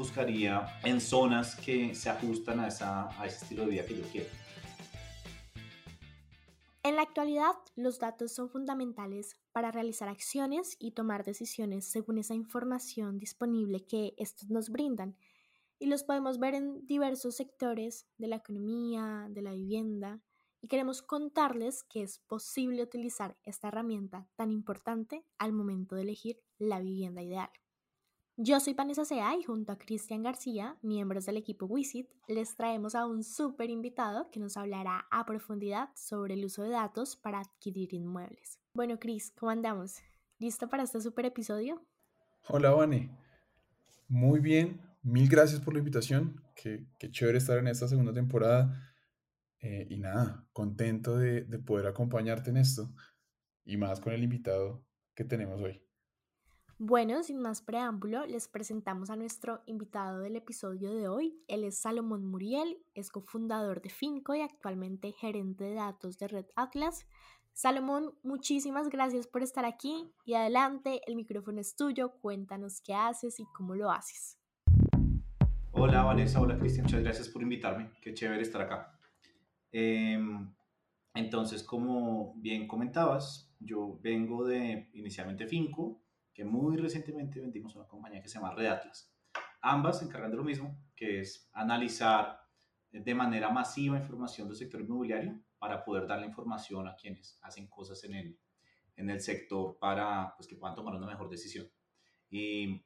buscaría en zonas que se ajustan a, esa, a ese estilo de vida que yo quiero. En la actualidad, los datos son fundamentales para realizar acciones y tomar decisiones según esa información disponible que estos nos brindan. Y los podemos ver en diversos sectores de la economía, de la vivienda, y queremos contarles que es posible utilizar esta herramienta tan importante al momento de elegir la vivienda ideal. Yo soy Vanessa Sea y junto a Cristian García, miembros del equipo WISIT, les traemos a un súper invitado que nos hablará a profundidad sobre el uso de datos para adquirir inmuebles. Bueno, Cris, ¿cómo andamos? ¿Listo para este súper episodio? Hola, Vane. Muy bien, mil gracias por la invitación. Qué, qué chévere estar en esta segunda temporada. Eh, y nada, contento de, de poder acompañarte en esto y más con el invitado que tenemos hoy. Bueno, sin más preámbulo, les presentamos a nuestro invitado del episodio de hoy. Él es Salomón Muriel, es cofundador de Finco y actualmente gerente de datos de Red Atlas. Salomón, muchísimas gracias por estar aquí y adelante, el micrófono es tuyo, cuéntanos qué haces y cómo lo haces. Hola Vanessa, hola Cristian, muchas gracias por invitarme, qué chévere estar acá. Em, entonces, como bien comentabas, yo vengo de inicialmente Finco, que muy recientemente vendimos una compañía que se llama Red Atlas. Ambas se encargan de lo mismo, que es analizar de manera masiva información del sector inmobiliario para poder darle información a quienes hacen cosas en el, en el sector para pues, que puedan tomar una mejor decisión. Y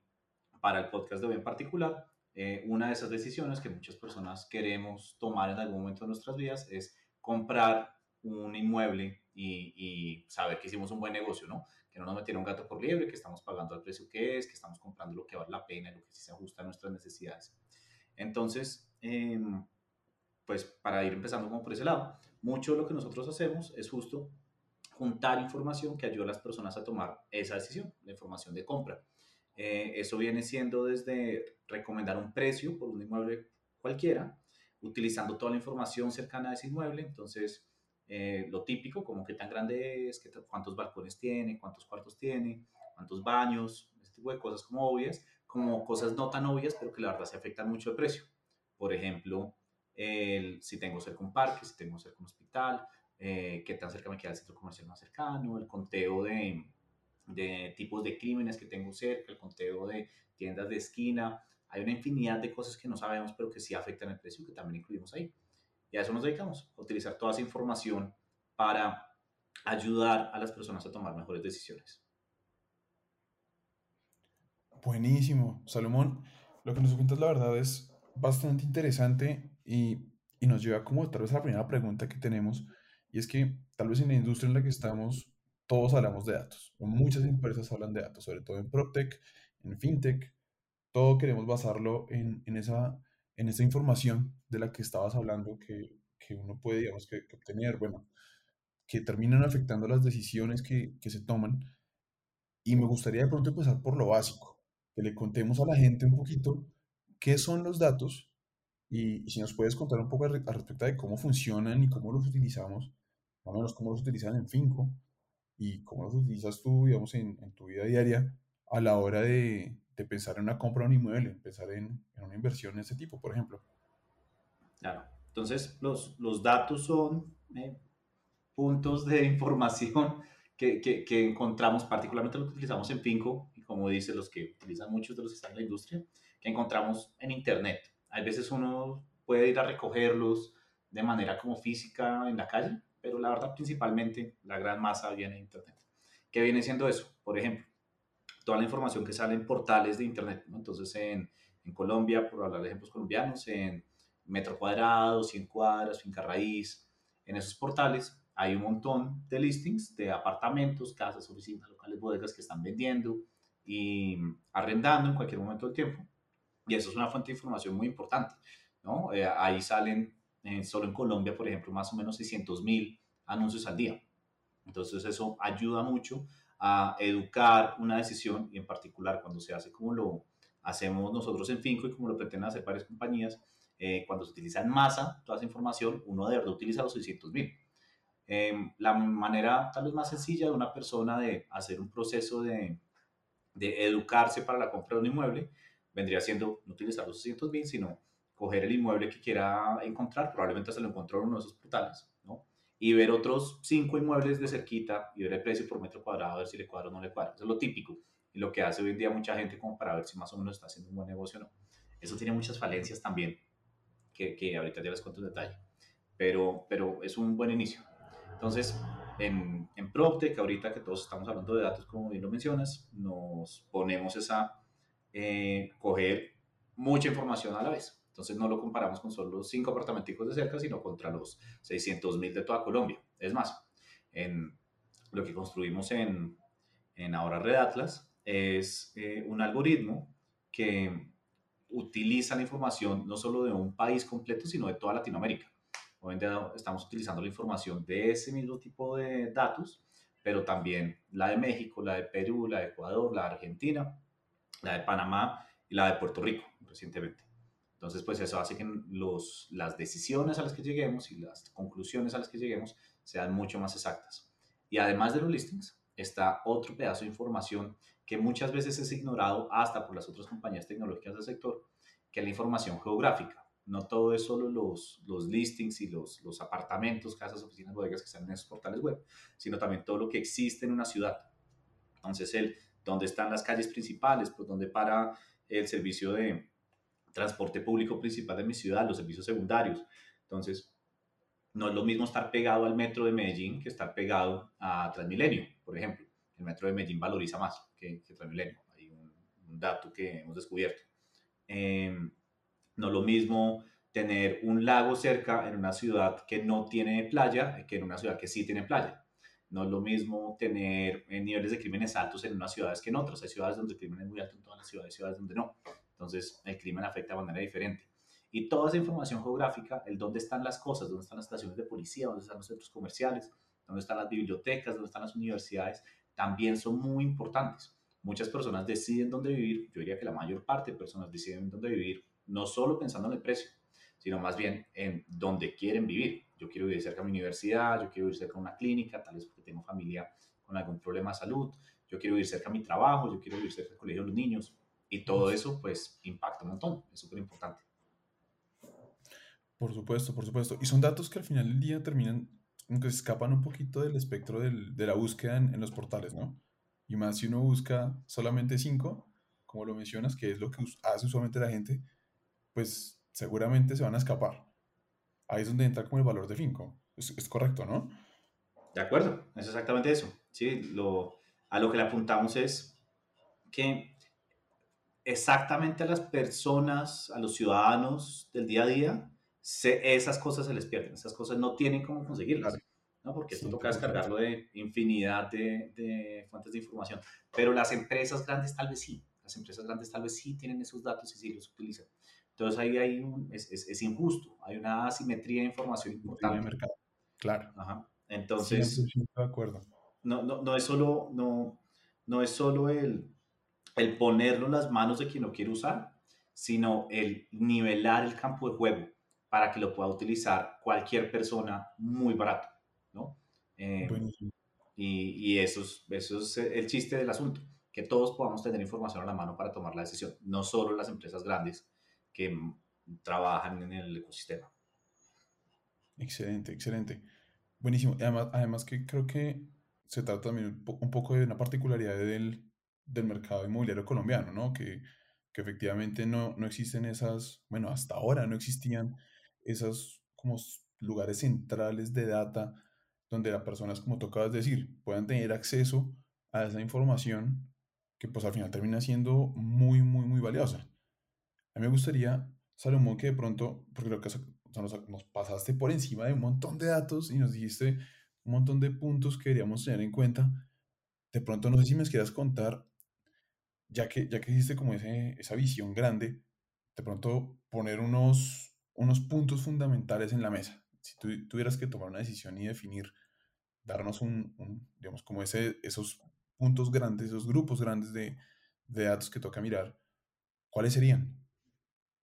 para el podcast de hoy en particular, eh, una de esas decisiones que muchas personas queremos tomar en algún momento de nuestras vidas es comprar un inmueble y, y saber que hicimos un buen negocio, ¿no? que no nos metieron gato por liebre, que estamos pagando el precio que es, que estamos comprando lo que vale la pena, lo que sí se ajusta a nuestras necesidades. Entonces, em, pues para ir empezando como por ese lado, mucho de lo que nosotros hacemos es justo juntar información que ayude a las personas a tomar esa decisión, la información de compra. Eh, eso viene siendo desde recomendar un precio por un inmueble cualquiera, utilizando toda la información cercana a ese inmueble, entonces eh, lo típico, como qué tan grande es, qué, cuántos balcones tiene, cuántos cuartos tiene, cuántos baños, este tipo de cosas como obvias, como cosas no tan obvias, pero que la verdad se afectan mucho el precio. Por ejemplo, si tengo cerca un parque, si tengo cerca un hospital, eh, qué tan cerca me queda el centro comercial más cercano, el conteo de, de tipos de crímenes que tengo cerca, el conteo de tiendas de esquina. Hay una infinidad de cosas que no sabemos, pero que sí afectan el precio, que también incluimos ahí. Y a eso nos dedicamos, a utilizar toda esa información para ayudar a las personas a tomar mejores decisiones. Buenísimo, Salomón. Lo que nos cuentas, la verdad, es bastante interesante y, y, nos lleva como tal vez a la primera pregunta que tenemos, y es que tal vez en la industria en la que estamos, todos hablamos de datos, muchas empresas hablan de datos, sobre todo en PropTech, en FinTech, todo queremos basarlo en, en esa en esa información de la que estabas hablando que, que uno puede, digamos, que, obtener, bueno, que terminan afectando las decisiones que, que, se toman. Y me gustaría de pronto empezar por lo básico, que le contemos a la gente un poquito qué son los datos y, si nos puedes contar un poco al respecto de cómo funcionan y cómo los utilizamos, más o menos cómo los utilizan en Finco y cómo los utilizas tú, digamos, en, en tu vida diaria a la hora de, de pensar en una compra de un inmueble, pensar en, en, una inversión de ese tipo, por ejemplo. Claro, entonces los, los datos son eh, puntos de información que, que, que, encontramos, particularmente los que utilizamos en Finco, y como dice los que utilizan muchos de los que están en la industria, que encontramos en Internet. Hay veces uno puede ir a recogerlos de manera como física en la calle, pero la verdad principalmente la gran masa viene de Internet. ¿Qué viene siendo eso? Por ejemplo, toda la información que sale en portales de Internet. ¿no? Entonces, en, en, Colombia, por hablar de ejemplos colombianos, en Metro Cuadrado, 100 Cuadras, Finca Raíz, en esos portales hay un montón de listings de apartamentos, casas, oficinas, locales, bodegas que están vendiendo y arrendando en cualquier momento del tiempo. Y eso es una fuente de información muy importante. ¿no? Eh, ahí salen, eh, solo en Colombia, por ejemplo, más o menos 600 mil anuncios al día. Entonces eso ayuda mucho a educar una decisión y en particular cuando se hace como lo hacemos nosotros en Finco y como lo pretenden hacer varias compañías, eh, cuando se utiliza en masa toda esa información, uno de verdad utiliza los 600 mil. Eh, la manera tal vez más sencilla de una persona de hacer un proceso de, de educarse para la compra de un inmueble vendría siendo no utilizar los 600 mil, sino coger el inmueble que quiera encontrar, probablemente se lo encontró en uno de esos portales, ¿no? Y ver otros cinco inmuebles de cerquita y ver el precio por metro cuadrado, a ver si le cuadra o no le cuadra. Eso es lo típico y lo que hace hoy en día mucha gente como para ver si más o menos está haciendo un buen negocio o no. Eso tiene muchas falencias también, que, que ahorita ya les cuento en detalle, pero, pero es un buen inicio. Entonces, en, en PropTech, ahorita que todos estamos hablando de datos, como bien lo mencionas, nos ponemos esa, eh, coger mucha información a la vez. Entonces no lo comparamos con solo cinco apartamenticos de cerca, sino contra los 600 mil de toda Colombia. Es más, en lo que construimos en, en ahora Red Atlas es eh, un algoritmo que utiliza la información no solo de un país completo, sino de toda Latinoamérica. Obviamente estamos utilizando la información de ese mismo tipo de datos, pero también la de México, la de Perú, la de Ecuador, la de Argentina, la de Panamá y la de Puerto Rico recientemente. Entonces, pues eso hace que los, las decisiones a las que lleguemos y las conclusiones a las que lleguemos sean mucho más exactas. Y además de los listings, está otro pedazo de información que muchas veces es ignorado hasta por las otras compañías tecnológicas del sector, que es la información geográfica. No todo es solo los, los listings y los, los apartamentos, casas, oficinas, bodegas que están en esos portales web, sino también todo lo que existe en una ciudad. Entonces, el dónde están las calles principales, pues dónde para el servicio de, transporte público principal de mi ciudad, los servicios secundarios. Entonces, no es lo mismo estar pegado al metro de Medellín que estar pegado a Transmilenio, por ejemplo. El metro de Medellín valoriza más que, Transmilenio. Hay un, dato que hemos descubierto. Em, no lo mismo tener un lago cerca en una ciudad que no tiene playa que en una ciudad que sí tiene playa. No es lo mismo tener eh, niveles de crímenes altos en unas ciudades que en otras. Hay ciudades donde el crimen es muy alto en todas las ciudades, ciudades donde no. Entonces, el crimen afecta de manera diferente. Y toda esa información geográfica, el dónde están las cosas, dónde están las estaciones de policía, dónde están los centros comerciales, dónde están las bibliotecas, dónde están las universidades, también son muy importantes. Muchas personas deciden dónde vivir, yo diría que la mayor parte de personas deciden dónde vivir, no solo pensando en el precio, sino más bien en dónde quieren vivir. Yo quiero vivir cerca de mi universidad, yo quiero vivir cerca de una clínica, tal vez porque tengo familia con algún problema de salud, yo quiero vivir cerca de mi trabajo, yo quiero vivir cerca del colegio de los niños. Y todo eso, pues, impacta un montón, es súper importante. Por supuesto, por supuesto. Y son datos que al final del día terminan, aunque se escapan un poquito del espectro de la búsqueda en, los portales, ¿no? Y más si uno busca solamente cinco, como lo mencionas, que es lo que hace usualmente la gente, pues seguramente se van a escapar. Ahí es donde entra como el valor de cinco. Es, es correcto, ¿no? De acuerdo, es exactamente eso. Sí, a lo que le apuntamos es que exactamente a las personas, a los ciudadanos del día a día, esas cosas se les pierden, esas cosas no tienen cómo conseguirlas, ¿no? porque esto toca descargarlo de infinidad de, fuentes de información. Pero las empresas grandes tal vez sí, las empresas grandes tal vez sí tienen esos datos y sí los utilizan. Entonces ahí hay es, es, injusto, hay una asimetría de información importante. mercado. Claro. Ajá. Entonces, de acuerdo. No, no, no, es solo, no, no es solo el, el ponerlo en las manos de quien lo quiere usar, sino el nivelar el campo de juego para que lo pueda utilizar cualquier persona muy barato, ¿no? Eh, y, y eso, es, eso es el chiste del asunto, que todos podamos tener información a la mano para tomar la decisión, no solo las empresas grandes que trabajan en el ecosistema. Excelente, excelente. Buenísimo. Además, además que creo que se trata también un poco de una particularidad del, del mercado inmobiliario colombiano, ¿no? Que, que efectivamente no, no existen esas, bueno, hasta ahora no existían esos como lugares centrales de data donde las personas, como tocabas decir, puedan tener acceso a esa información que pues al final termina siendo muy, muy, muy valiosa. A mí me gustaría, Salomón, que de pronto, porque lo que nos, nos, pasaste por encima de un montón de datos y nos dijiste un montón de puntos que deberíamos tener en cuenta, de pronto no sé si me quieras contar ya que, ya que existe como ese, esa visión grande, de pronto poner unos, unos puntos fundamentales en la mesa. Si tú tuvieras que tomar una decisión y definir, darnos un, digamos, como ese, esos puntos grandes, esos grupos grandes de, de datos que toca mirar, ¿cuáles serían?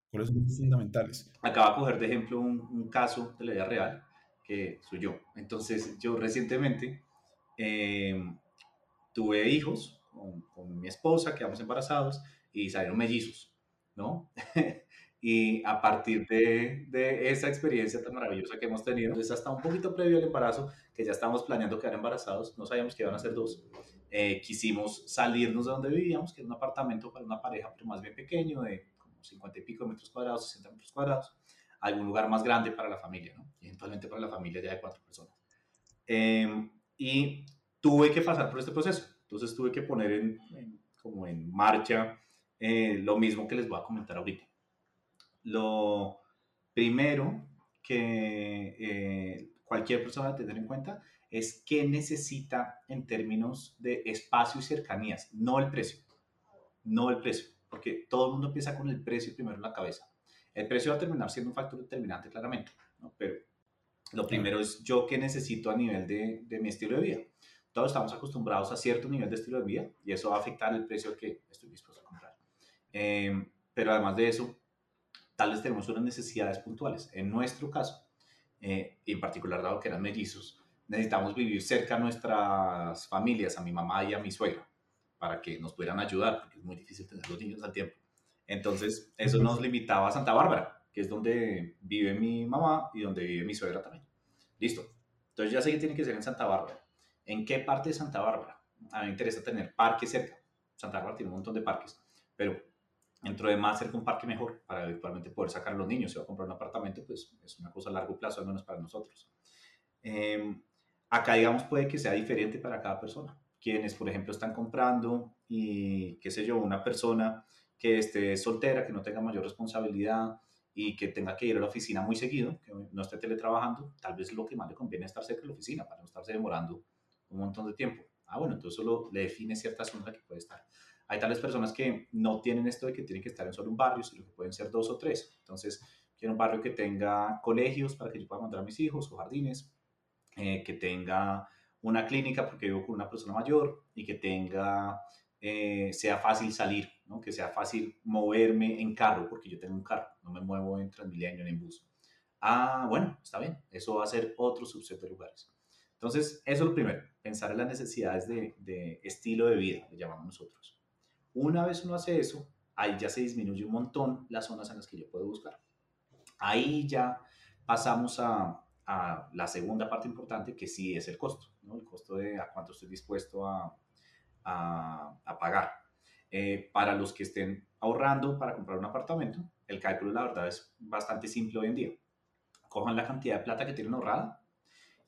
¿Cuáles son los fundamentales? Acaba de coger de ejemplo un, un, caso de la vida real, que soy yo. Entonces, yo recientemente eh, tuve hijos, con, mi esposa, quedamos embarazados y salieron mellizos. ¿no? y a partir de, de, esa experiencia tan maravillosa que hemos tenido, pues hasta un poquito previo al embarazo, que ya estábamos planeando quedar embarazados, no sabíamos que iban a ser dos, eh, quisimos salirnos de donde vivíamos, que era un apartamento para una pareja, pero más bien pequeño, de como 50 y pico metros cuadrados, 60 metros cuadrados, algún lugar más grande para la familia, ¿no? Eventualmente para la familia ya de cuatro personas. Em, y tuve que pasar por este proceso. Entonces tuve que poner en, como en marcha eh, lo mismo que les voy a comentar ahorita. Lo primero que eh, cualquier persona debe tener en cuenta es qué necesita en términos de espacio y cercanías, no el precio, no el precio, porque todo el mundo empieza con el precio primero en la cabeza. El precio va a terminar siendo un factor determinante claramente, ¿no? pero lo primero es yo qué necesito a nivel de, de mi estilo de vida. Todos estamos acostumbrados a cierto nivel de estilo de vida y eso va a afectar el precio que estoy dispuesto a comprar. Em, pero además de eso, tal vez tenemos unas necesidades puntuales. En nuestro caso, eh, en particular dado que eran mellizos, necesitamos vivir cerca a nuestras familias, a mi mamá y a mi suegra, para que nos pudieran ayudar, porque es muy difícil tener los niños al tiempo. Entonces, eso nos limitaba a Santa Bárbara, que es donde vive mi mamá y donde vive mi suegra también. Listo. Entonces, ya sé que tiene que ser en Santa Bárbara. ¿En qué parte de Santa Bárbara? A mí me interesa tener parques cerca. Santa Bárbara tiene un montón de parques, pero dentro de más cerca un parque mejor para eventualmente poder sacar a los niños. Si va a comprar un apartamento, pues es una cosa a largo plazo, al menos para nosotros. Eh, Acá, digamos, puede que sea diferente para cada persona. Quienes, por ejemplo, están comprando y, qué sé yo, una persona que esté soltera, que no tenga mayor responsabilidad y que tenga que ir a la oficina muy seguido, que no esté teletrabajando, tal vez lo que más le conviene es estar cerca de la oficina para no estarse demorando un montón de tiempo. Ah, bueno, entonces solo le define cierta zona que puede estar. Hay tales personas que no tienen esto de que tienen que estar en solo un barrio, sino que pueden ser dos o tres. Entonces, quiero un barrio que tenga colegios para que yo pueda mandar a mis hijos o jardines, eh, que tenga una clínica porque vivo con una persona mayor y que tenga, eh, sea fácil salir, ¿no? que sea fácil moverme en carro porque yo tengo un carro, no me muevo en Transmilenio ni en bus. Ah, bueno, está bien, eso va a ser otro subset de lugares. Entonces, eso es lo primero, pensar en las necesidades de, de estilo de vida, le llamamos nosotros. Una vez uno hace eso, ahí ya se disminuye un montón las zonas en las que yo puedo buscar. Ahí ya pasamos a, la segunda parte importante, que sí es el costo, el costo de a cuánto estoy dispuesto a, a, pagar. Eh, para los que estén ahorrando para comprar un apartamento, el cálculo, la verdad, es bastante simple hoy en día. Cojan la cantidad de plata que tienen ahorrada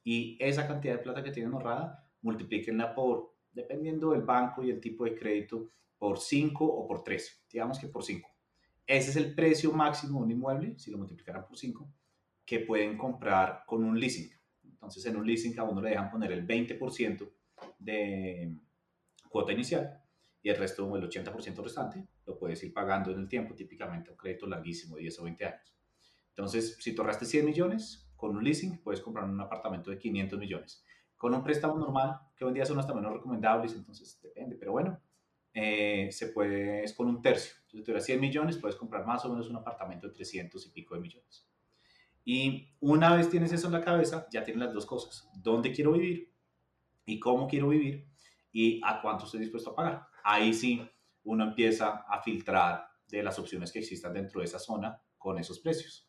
y esa cantidad de plata que tienen ahorrada, multiplíquenla por, dependiendo del banco y el tipo de crédito, por 5 o por 3. Digamos que por 5. Ese es el precio máximo de un inmueble, si lo multiplicaran por 5 que pueden comprar con un leasing. Entonces, en un leasing a uno le dejan poner el 20% de cuota inicial y el resto, el 80% restante, lo puedes ir pagando en el tiempo, típicamente un crédito larguísimo, 10 o 20 años. Entonces, si tú ahorraste 100 millones, con un leasing puedes comprar un apartamento de 500 millones. Con un préstamo normal, que hoy en día son hasta menos recomendables, entonces depende, pero bueno, eh, se puede, es con un tercio. Entonces, si tuvieras 100 millones, puedes comprar más o menos un apartamento de 300 y pico de millones. Y una vez tienes eso en la cabeza, ya tienes las dos cosas. ¿Dónde quiero vivir? ¿Y cómo quiero vivir? ¿Y a cuánto estoy dispuesto a pagar? Ahí sí uno empieza a filtrar de las opciones que existan dentro de esa zona con esos precios.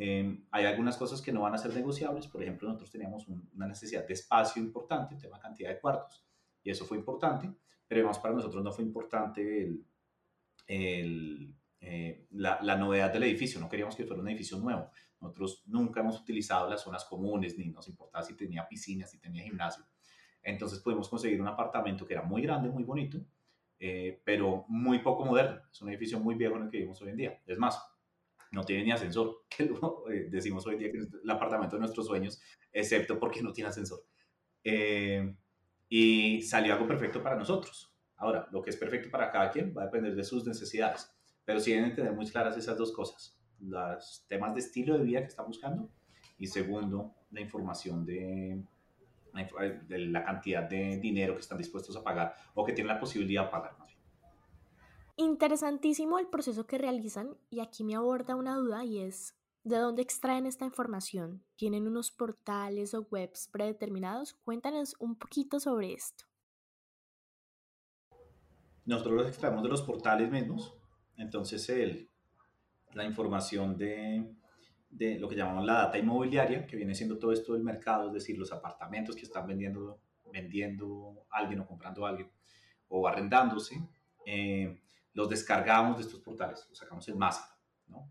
Em, hay algunas cosas que no van a ser negociables. Por ejemplo, nosotros teníamos una necesidad de espacio importante, tema cantidad de cuartos, y eso fue importante, pero además para nosotros no fue importante el, el, eh, la, la, novedad del edificio. No queríamos que fuera un edificio nuevo. Nosotros nunca hemos utilizado las zonas comunes, ni nos importaba si tenía piscina, si tenía gimnasio. Entonces pudimos conseguir un apartamento que era muy grande, muy bonito, eh, pero muy poco moderno. Es un edificio muy viejo en el que vivimos hoy en día. Es más, no tiene ni ascensor. Eh, decimos hoy día que es el apartamento de nuestros sueños, excepto porque no tiene ascensor. Eh, y salió algo perfecto para nosotros. Ahora, lo que es perfecto para cada quien va a depender de sus necesidades, pero sí deben tener muy claras esas dos cosas los temas de estilo de vida que está buscando y segundo, la información de, de la cantidad de dinero que están dispuestos a pagar o que tienen la posibilidad de pagar. Más Interesantísimo el proceso que realizan y aquí me aborda una duda y es, ¿de dónde extraen esta información? ¿Tienen unos portales o webs predeterminados? Cuéntanos un poquito sobre esto. Nosotros los extraemos de los portales mismos entonces el, la información de, de lo que llamamos la data inmobiliaria, que viene siendo todo esto del mercado, es decir, los apartamentos que están vendiendo, vendiendo alguien o comprando alguien o arrendándose, eh, los descargamos de estos portales, los sacamos en masa, ¿no?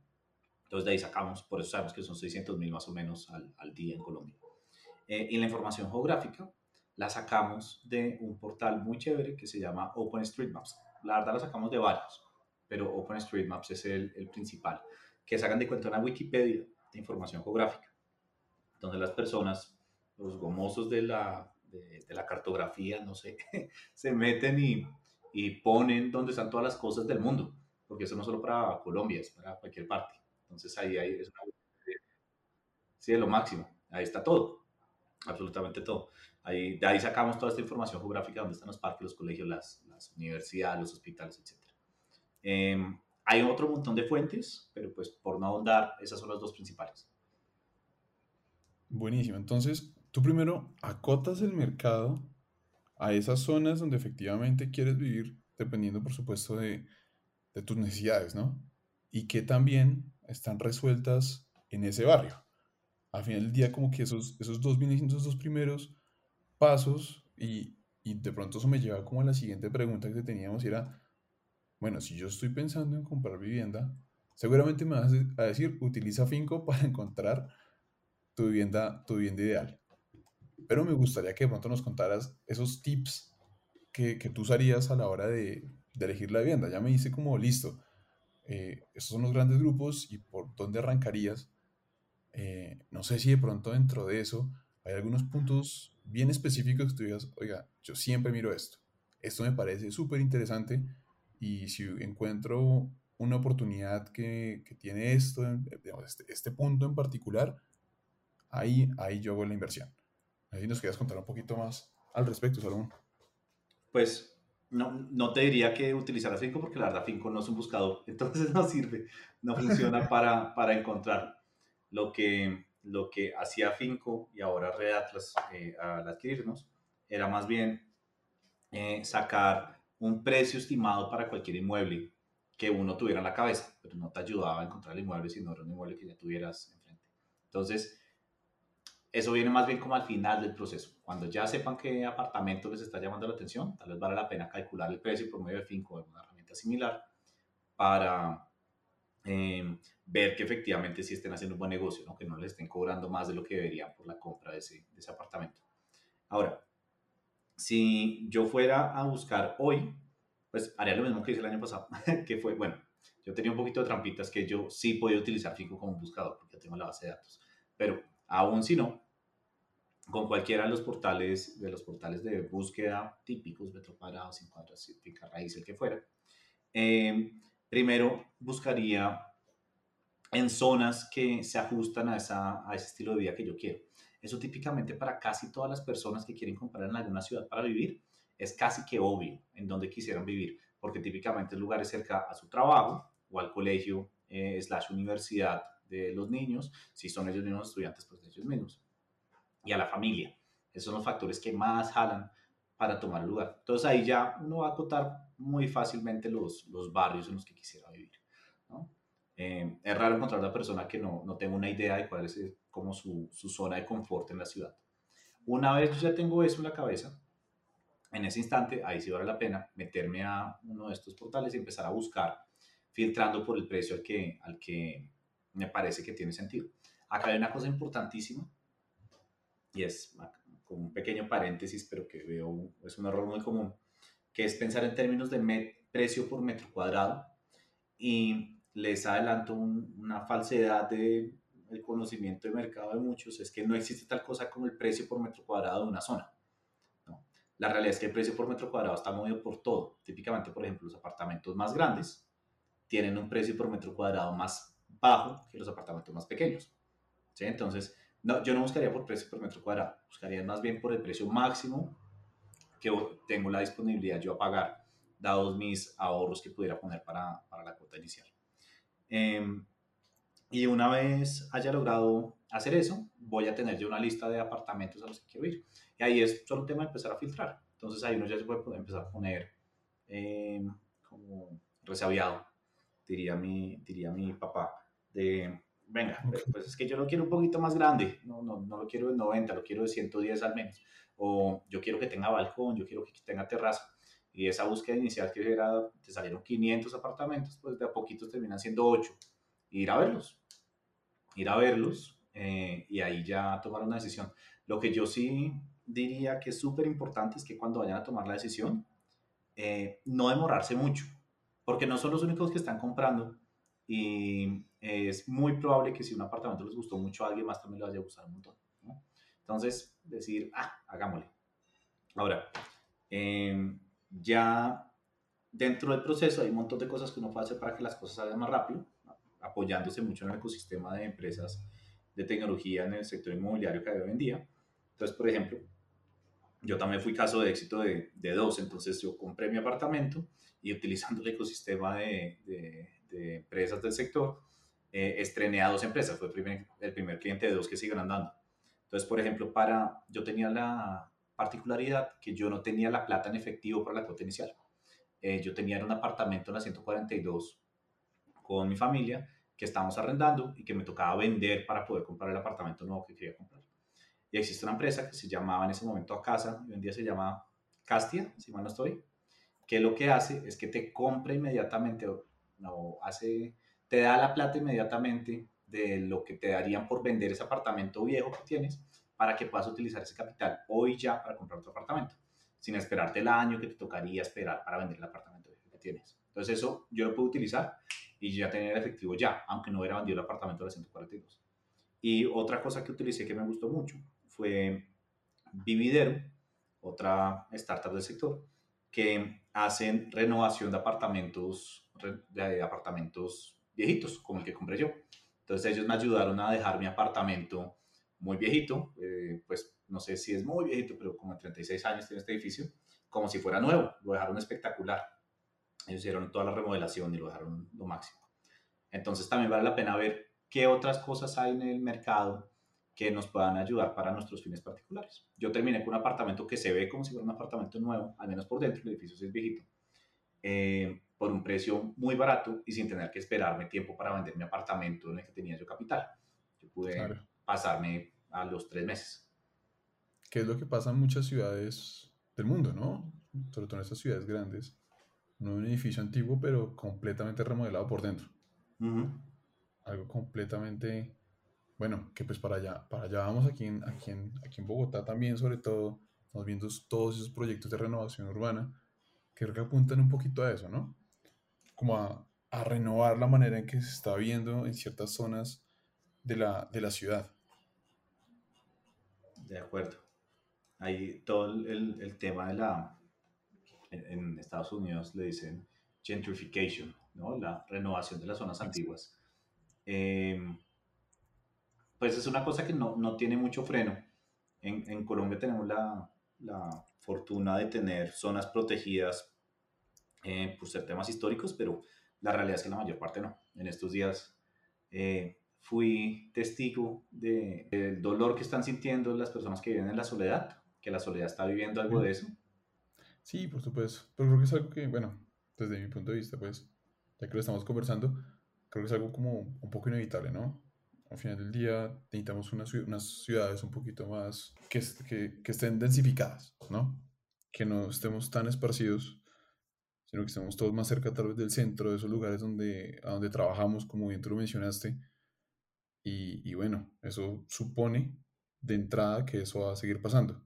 Entonces de ahí sacamos, por eso sabemos que son 600 mil más o menos al, al día en Colombia. Eh, y la información geográfica la sacamos de un portal muy chévere que se llama OpenStreetMaps. La verdad la sacamos de varios, pero OpenStreetMaps es el, el principal, que sacan de cuenta una Wikipedia de información geográfica, donde las personas, los gomosos de la, de, de la cartografía, no sé, se meten y, y ponen dónde están todas las cosas del mundo, porque eso no es solo para Colombia, es para cualquier parte. Entonces ahí, ahí es una... Sí, lo máximo. Ahí está todo, absolutamente todo. Ahí, de ahí sacamos toda esta información geográfica, donde están los parques, los colegios, las, las universidades, los hospitales, etc. Eh, hay otro montón de fuentes, pero pues por no ahondar, esas son las dos principales. Buenísimo. Entonces, tú primero acotas el mercado a esas zonas donde efectivamente quieres vivir, dependiendo, por supuesto, de, tus necesidades, ¿no? Y que también están resueltas en ese barrio. Al final del día, como que esos, esos dos esos dos primeros pasos y, y de pronto eso me lleva como a la siguiente pregunta que teníamos era, bueno, si yo estoy pensando en comprar vivienda, seguramente me vas a decir, utiliza Finco para encontrar tu vivienda, tu vivienda ideal. Pero me gustaría que de pronto nos contaras esos tips que, que tú usarías a la hora de, de, elegir la vivienda. Ya me dice como, listo, eh, estos son los grandes grupos y por dónde arrancarías. Eh, no sé si de pronto dentro de eso hay algunos puntos bien específicos que tú digas, oiga, yo siempre miro esto. Esto me parece súper interesante y si encuentro una oportunidad que, que tiene esto, digamos, este, este, punto en particular, ahí, ahí yo hago la inversión. Así nos quieras contar un poquito más al respecto, Salomón. Pues no, no te diría que utilizar Finco porque la verdad Finco no es un buscador, entonces no sirve, no funciona para, para encontrar lo que, lo que hacía Finco y ahora Red Atlas eh, al adquirirnos era más bien eh, sacar un precio estimado para cualquier inmueble que uno tuviera en la cabeza, pero no te ayudaba a encontrar el inmueble si no era un inmueble que ya tuvieras enfrente. Entonces, eso viene más bien como al final del proceso. Cuando ya sepan qué apartamento les está llamando la atención, tal vez vale la pena calcular el precio por medio de Finco o alguna herramienta similar para eh, ver que efectivamente sí estén haciendo un buen negocio, ¿no? que no les estén cobrando más de lo que deberían por la compra de ese, de ese apartamento. Ahora, si yo fuera a buscar hoy, pues haría lo mismo que hice el año pasado, que fue, bueno, yo tenía un poquito de trampitas que yo sí podía utilizar Finco como buscador, porque tengo la base de datos, pero aún si no, con cualquiera de los portales, de los portales de búsqueda típicos, metro cuadrado, sin cuadras, finca raíz, el que fuera, eh, primero buscaría en zonas que se ajustan a, esa, a ese estilo de vida que yo quiero. Eso típicamente para casi todas las personas que quieren comprar en alguna ciudad para vivir es casi que obvio en donde quisieran vivir, porque típicamente es lugares cerca a su trabajo o al colegio eh, slash universidad de los niños, si son ellos mismos estudiantes, pues de ellos mismos, y a la familia. Esos son los factores que más jalan para tomar lugar. Entonces ahí ya uno va a acotar muy fácilmente los, los barrios en los que quisiera vivir. ¿no? Eh, es raro encontrar una persona que no, no tenga una idea de cuál es eh, como su, su, zona de confort en la ciudad. Una vez yo ya tengo eso en la cabeza, en ese instante, ahí sí vale la pena meterme a uno de estos portales y empezar a buscar, filtrando por el precio al que, al que me parece que tiene sentido. Acá hay una cosa importantísima y es como un pequeño paréntesis, pero que veo es un error muy común, que es pensar en términos de precio por metro cuadrado y les adelanto un, una falsedad de el conocimiento de mercado de muchos, es que no existe tal cosa como el precio por metro cuadrado de una zona. ¿no? La realidad es que el precio por metro cuadrado está movido por todo. Típicamente, por ejemplo, los apartamentos más grandes tienen un precio por metro cuadrado más bajo que los apartamentos más pequeños. ¿sí? Entonces, no, yo no buscaría por precio por metro cuadrado, buscaría más bien por el precio máximo que tengo la disponibilidad yo a pagar, dados mis ahorros que pudiera poner para, para la cuota inicial. Eh, y una vez haya logrado hacer eso, voy a tener yo una lista de apartamentos a los que quiero ir. Y ahí es solo un tema de empezar a filtrar. Entonces ahí uno ya se puede empezar a poner eh, como resabiado diría mi, diría mi papá, de, venga, pues es que yo lo quiero un poquito más grande, no, no, no lo quiero de 90, lo quiero de 110 al menos, o yo quiero que tenga balcón, yo quiero que tenga terraza. Y esa búsqueda inicial que era, te salieron 500 apartamentos, pues de a poquitos terminan siendo 8. Ir a verlos, ir a verlos eh, y ahí ya tomar una decisión. Lo que yo sí diría que es súper importante es que cuando vayan a tomar la decisión, eh, no demorarse mucho, porque no son los únicos que están comprando y es muy probable que si un apartamento les gustó mucho a alguien más también le vaya a gustar un montón. Entonces, decir, ah, hagámosle. Ahora, em, ya dentro del proceso hay un montón de cosas que uno puede hacer para que las cosas salgan más rápido, apoyándose mucho en el ecosistema de empresas de tecnología en el sector inmobiliario que hay hoy día. Entonces, por ejemplo, yo también fui caso de éxito de, de dos, entonces yo compré mi apartamento y utilizando el ecosistema de, de, empresas del sector, eh, estrené a dos empresas, fue el primer, cliente de dos que siguen andando. Entonces, por ejemplo, para, yo tenía la particularidad que yo no tenía la plata en efectivo para la cuota inicial. Eh, yo tenía un apartamento en la 142 con mi familia que estábamos arrendando y que me tocaba vender para poder comprar el apartamento nuevo que quería comprar. Y existe una empresa que se llamaba en ese momento a casa, hoy en día se llama Castia, si mal no estoy, que lo que hace es que te compra inmediatamente, no, hace, te da la plata inmediatamente de lo que te darían por vender ese apartamento viejo que tienes para que puedas utilizar ese capital hoy ya para comprar otro apartamento, sin esperarte el año que te tocaría esperar para vender el apartamento que tienes. Entonces eso yo lo puedo utilizar y ya tener efectivo ya, aunque no hubiera vendido el apartamento de la 142. Y otra cosa que utilicé que me gustó mucho fue Vividero, otra startup del sector, que hacen renovación de apartamentos, de apartamentos viejitos, como el que compré yo. Entonces ellos me ayudaron a dejar mi apartamento muy viejito, eh, pues no sé si es muy viejito, pero como 36 años tiene este edificio, como si fuera nuevo, lo dejaron espectacular. Ellos hicieron toda la remodelación y lo dejaron lo máximo. Entonces también vale la pena ver qué otras cosas hay en el mercado que nos puedan ayudar para nuestros fines particulares. Yo terminé con un apartamento que se ve como si fuera un apartamento nuevo, al menos por dentro, el edificio es viejito, eh, por un precio muy barato y sin tener que esperarme tiempo para vender mi apartamento en el que tenía yo capital. Yo pude pasarme a los tres meses. ¿Qué es lo que pasa en muchas ciudades del mundo, no? Sobre todo en estas ciudades grandes. No un edificio antiguo, pero completamente remodelado por dentro. Algo completamente bueno, que pues para allá, para allá vamos aquí en, aquí, en, aquí en Bogotá también, sobre todo, estamos viendo todos esos proyectos de renovación urbana que creo que apuntan un poquito a eso, ¿no? Como a, a renovar la manera en que se está viendo en ciertas zonas de la, de la ciudad. De acuerdo. Hay todo el, el tema de la, en, Estados Unidos le dicen gentrification, ¿no? La renovación de las zonas antiguas. Eh, pues es una cosa que no, no tiene mucho freno. En, en Colombia tenemos la, la, fortuna de tener zonas protegidas eh, por ser temas históricos, pero la realidad es que la mayor parte no. En estos días eh, fui testigo de, del dolor que están sintiendo las personas que viven en la soledad, que la soledad está viviendo algo de eso. Sí, por supuesto. Pero creo que es algo que, bueno, desde mi punto de vista, pues, ya que lo estamos conversando, creo que es algo como un poco inevitable, ¿no? al final del día necesitamos unas, unas ciudades un poquito más que, que, que, estén densificadas, ¿no? Que no estemos tan esparcidos, sino que estemos todos más cerca tal vez del centro, de esos lugares donde, a donde trabajamos, como bien tú lo mencionaste. Y, y bueno, eso supone de entrada que eso va a seguir pasando,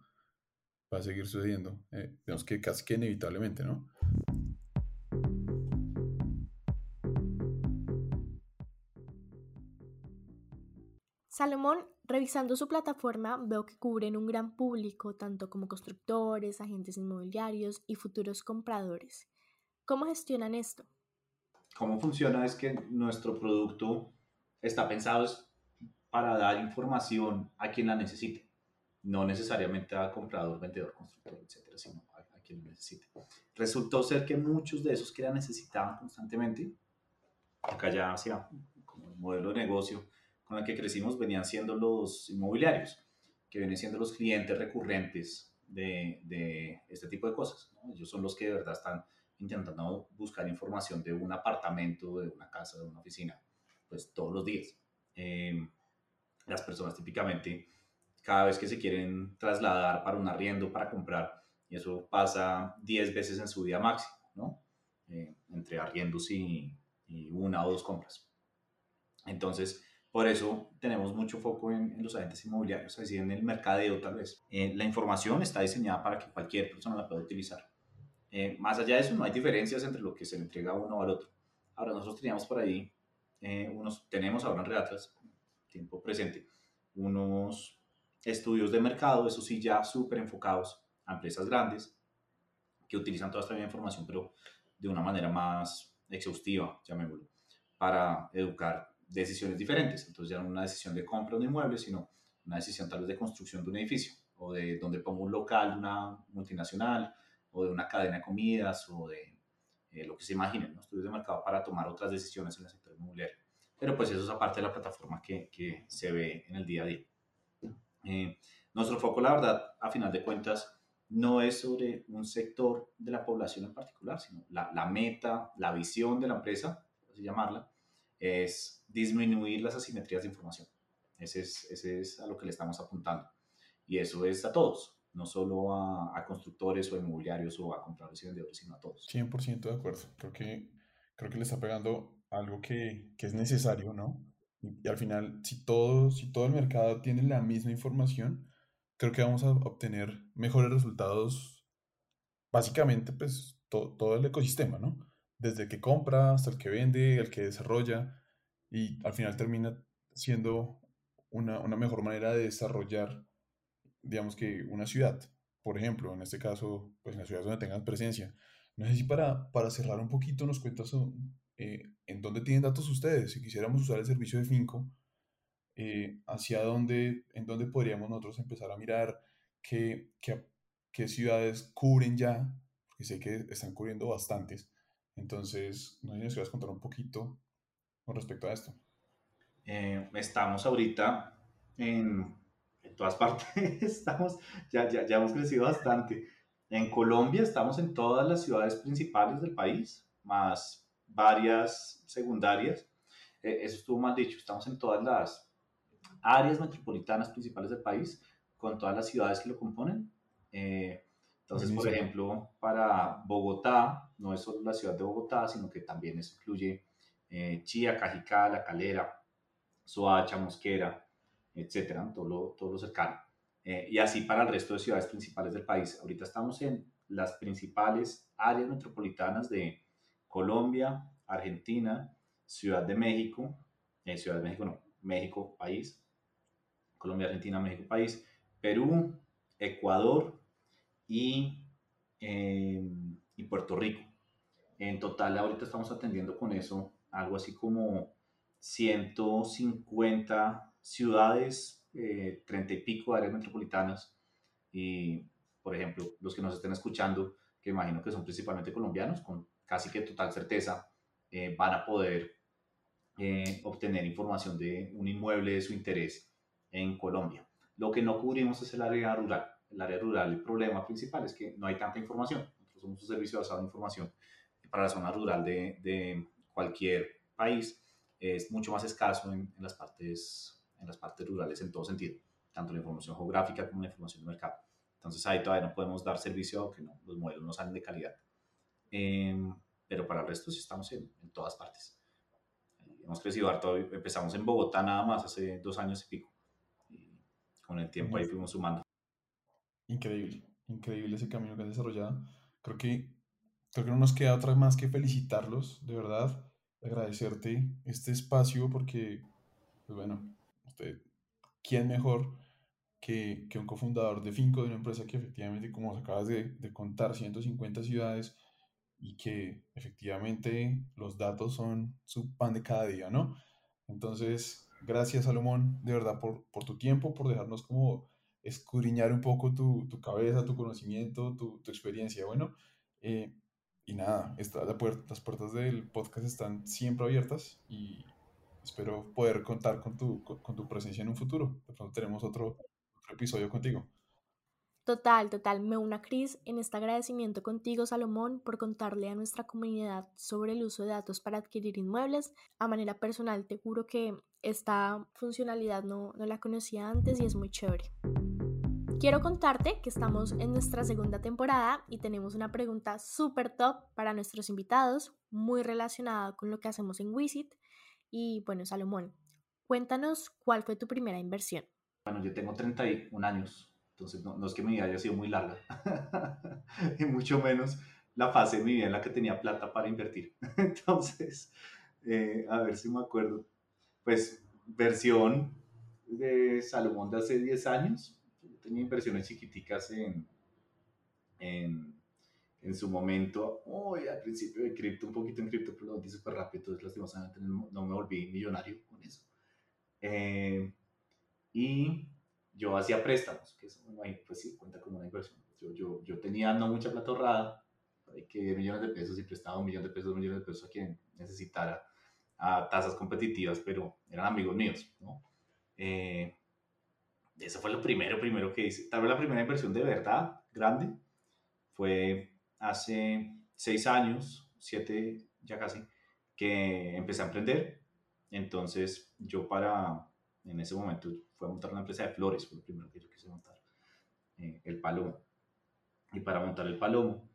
va a seguir sucediendo, eh, que casi inevitablemente, ¿no? Salomón, revisando su plataforma, veo que cubren un gran público, tanto como constructores, agentes inmobiliarios y futuros compradores. ¿Cómo gestionan esto? ¿Cómo funciona? Es que nuestro producto está pensado para dar información a quien la necesite, no necesariamente al comprador, vendedor, constructor, etcétera, sino a, quien lo necesite. Resultó ser que muchos de esos que la necesitaban constantemente, acá ya hacia como el modelo de negocio, con la que crecimos venían siendo los inmobiliarios, que vienen siendo los clientes recurrentes de, de este tipo de cosas. Ellos son los que de verdad están intentando buscar información de un apartamento, de una casa, de una oficina, pues todos los días. Em, las personas típicamente, cada vez que se quieren trasladar para un arriendo, para comprar, y eso pasa 10 veces en su vida máximo, ¿no? Eh, entre arriendos y, una o dos compras. Entonces, por eso tenemos mucho foco en, los agentes inmobiliarios, así en el mercadeo tal vez. Eh, la información está diseñada para que cualquier persona la pueda utilizar. Eh, más allá de eso, no hay diferencias entre lo que se le entrega uno al otro. Ahora, nosotros teníamos por ahí, unos, tenemos ahora en Reatlas, tiempo presente, unos estudios de mercado, eso sí, ya súper enfocados a empresas grandes que utilizan toda esta información, pero de una manera más exhaustiva, llamémoslo, para educar decisiones diferentes. Entonces ya no una decisión de compra de un inmueble, sino una decisión tal vez de construcción de un edificio, o de donde pongo un local, una multinacional, o de una cadena de comidas, o de eh, lo que se imaginen, ¿no? estudios de mercado para tomar otras decisiones en el sector inmobiliario. Pero pues eso es aparte de la plataforma que, que se ve en el día a día. Eh, nuestro foco, la verdad, a final de cuentas, no es sobre un sector de la población en particular, sino la, la meta, la visión de la empresa, así llamarla, es disminuir las asimetrías de información. Ese es, ese es a lo que le estamos apuntando. Y eso es a todos, no solo a, a constructores o inmobiliarios o a compradores y vendedores, sino a todos. 100% de acuerdo. Creo que, creo que le está pegando algo que, que es necesario, ¿no? Y, y, al final, si todo, si todo el mercado tiene la misma información, creo que vamos a obtener mejores resultados, básicamente, pues todo el ecosistema, ¿no? Desde el que compra hasta el que vende, el que desarrolla, y al final termina siendo una, una mejor manera de desarrollar, digamos que una ciudad. Por ejemplo, en este caso, pues en las ciudades donde tengan presencia. No sé si para, para cerrar un poquito nos cuentas eh, en dónde tienen datos ustedes. Si quisiéramos usar el servicio de Finco, eh, hacia dónde, en dónde podríamos nosotros empezar a mirar qué, qué, qué, ciudades cubren ya, porque sé que están cubriendo bastantes. Entonces, no sé si nos quieras contar un poquito con respecto a esto. Eh, estamos ahorita en, todas partes, estamos, ya, ya, ya hemos crecido bastante. En Colombia estamos en todas las ciudades principales del país, más varias secundarias. Eh, eso estuvo mal dicho, estamos en todas las áreas metropolitanas principales del país, con todas las ciudades que lo componen. Eh, entonces, por ejemplo, para Bogotá, no es solo la ciudad de Bogotá, sino que también eso incluye eh, Chía, Cajicá, La Calera, Soacha, Mosquera, etcétera, todo lo, todo lo cercano. Eh, y así para el resto de ciudades principales del país. Ahorita estamos en las principales áreas metropolitanas de Colombia, Argentina, Ciudad de México, Ciudad de México no, México, país, Colombia, Argentina, México, país, Perú, Ecuador y, em, y Puerto Rico. En total, ahorita estamos atendiendo con eso algo así como 150 ciudades, 30 eh, y pico áreas metropolitanas. Y, por ejemplo, los que nos estén escuchando, que imagino que son principalmente colombianos, con casi que total certeza eh, van a poder eh, obtener información de un inmueble de su interés en Colombia. Lo que no cubrimos es el área rural. El área rural, el problema principal es que no hay tanta información. Nosotros somos un servicio basado en información. Para la zona rural de, de cualquier país es mucho más escaso en, las partes, en las partes rurales en todo sentido, tanto la información geográfica como la información de mercado. Entonces ahí todavía no podemos dar servicio que no, los modelos no salen de calidad. Em, pero para el resto sí estamos en, en todas partes. Hemos crecido harto, empezamos en Bogotá nada más hace dos años y pico con el tiempo ahí fuimos sumando. Increíble, increíble ese camino que han desarrollado. Creo que, creo que no nos queda otra más que felicitarlos, de verdad, agradecerte este espacio porque, pues bueno, usted, ¿quién mejor que, que un cofundador de Finco, de una empresa que efectivamente, como acabas de, de contar, 150 ciudades y que efectivamente los datos son su pan de cada día, ¿no? Entonces, Gracias, Salomón, de verdad, por, por tu tiempo, por dejarnos como escudriñar un poco tu, tu cabeza, tu conocimiento, tu, tu experiencia. Bueno, eh, y nada, está la puerta, las puertas del podcast están siempre abiertas y espero poder contar con tu, con, tu presencia en un futuro. De pronto tenemos otro, episodio contigo. Total, total. Me una Cris en este agradecimiento contigo, Salomón, por contarle a nuestra comunidad sobre el uso de datos para adquirir inmuebles. A manera personal, te juro que esta funcionalidad no, no la conocía antes y es muy chévere. Quiero contarte que estamos en nuestra segunda temporada y tenemos una pregunta súper top para nuestros invitados, muy relacionada con lo que hacemos en Wisit. Y bueno, Salomón, cuéntanos cuál fue tu primera inversión. Bueno, yo tengo 31 años, entonces no, es que mi vida haya sido muy larga, y mucho menos la fase de mi vida en la que tenía plata para invertir. entonces, eh, a ver si me acuerdo, pues versión de Salomón de hace 10 años, tenía inversiones chiquiticas en, en su momento, hoy al principio de cripto, un poquito en cripto, pero lo vendí súper rápido, entonces lastimosamente no, me volví millonario con eso. Eh, y yo hacía préstamos, que eso, pues sí, cuenta como una inversión. Yo, yo, yo tenía no mucha plata ahorrada, que millones de pesos y prestaba un millón de pesos, millón de pesos a quien necesitara a tasas competitivas, pero eran amigos míos, ¿no? Eh, eso fue lo primero, primero que hice. Tal vez la primera inversión de verdad grande fue hace seis años, siete ya casi, que empecé a emprender. Entonces yo para, en ese momento fue a montar una empresa de flores, fue lo primero que yo quise montar, eh, el palomo. Y para montar el palomo,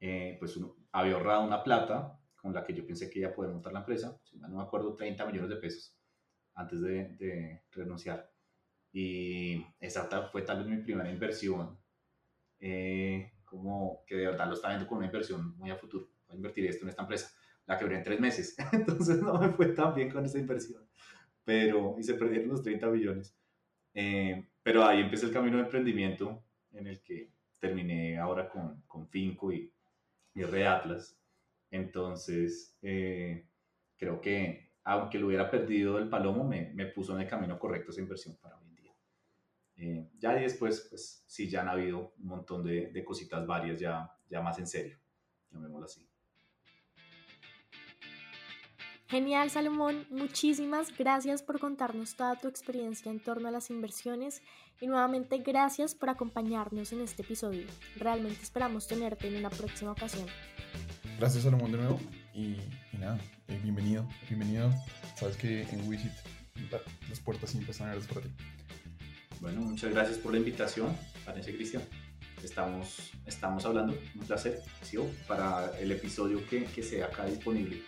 eh, pues había ahorrado una plata con la que yo pensé que iba a poder montar la empresa, no me acuerdo, 30 millones de pesos antes de, de renunciar. Y esa fue tal vez mi primera inversión, eh, como que de verdad lo estaba viendo como una inversión muy a futuro. Voy a invertir esto en esta empresa. La quebré en tres meses, entonces no me fue tan bien con esa inversión. Pero, y se perdieron los 30 millones. Eh, pero ahí empecé el camino de emprendimiento en el que terminé ahora con, con Finco y, y Red Atlas. Entonces, eh, creo que aunque lo hubiera perdido el palomo, me, me puso en el camino correcto esa inversión para día. Eh, ya después, pues sí, ya han habido un montón de, de cositas varias, ya, ya más en serio, llamémoslo así. Genial, Salomón. Muchísimas gracias por contarnos toda tu experiencia en torno a las inversiones y nuevamente gracias por acompañarnos en este episodio. Realmente esperamos tenerte en una próxima ocasión. Gracias, Salomón, de nuevo. Y, nada, eh, bienvenido, bienvenido. Sabes que en Wisit las puertas siempre están abiertas para ti. Bueno, muchas gracias por la invitación, Vanessa Cristian. Estamos, estamos hablando, un placer, ¿sí? para el episodio que, que sea acá disponible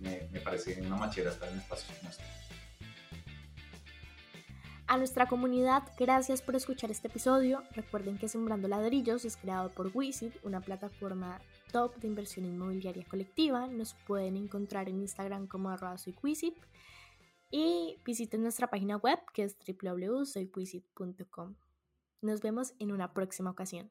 me, parece una machera estar en espacios como este. A nuestra comunidad, gracias por escuchar este episodio. Recuerden que Sembrando Ladrillos es creado por Wisit, una plataforma top de inversión inmobiliaria colectiva. Nos pueden encontrar en Instagram como arroba y visiten nuestra página web que es www.soyquisit.com. Nos vemos en una próxima ocasión.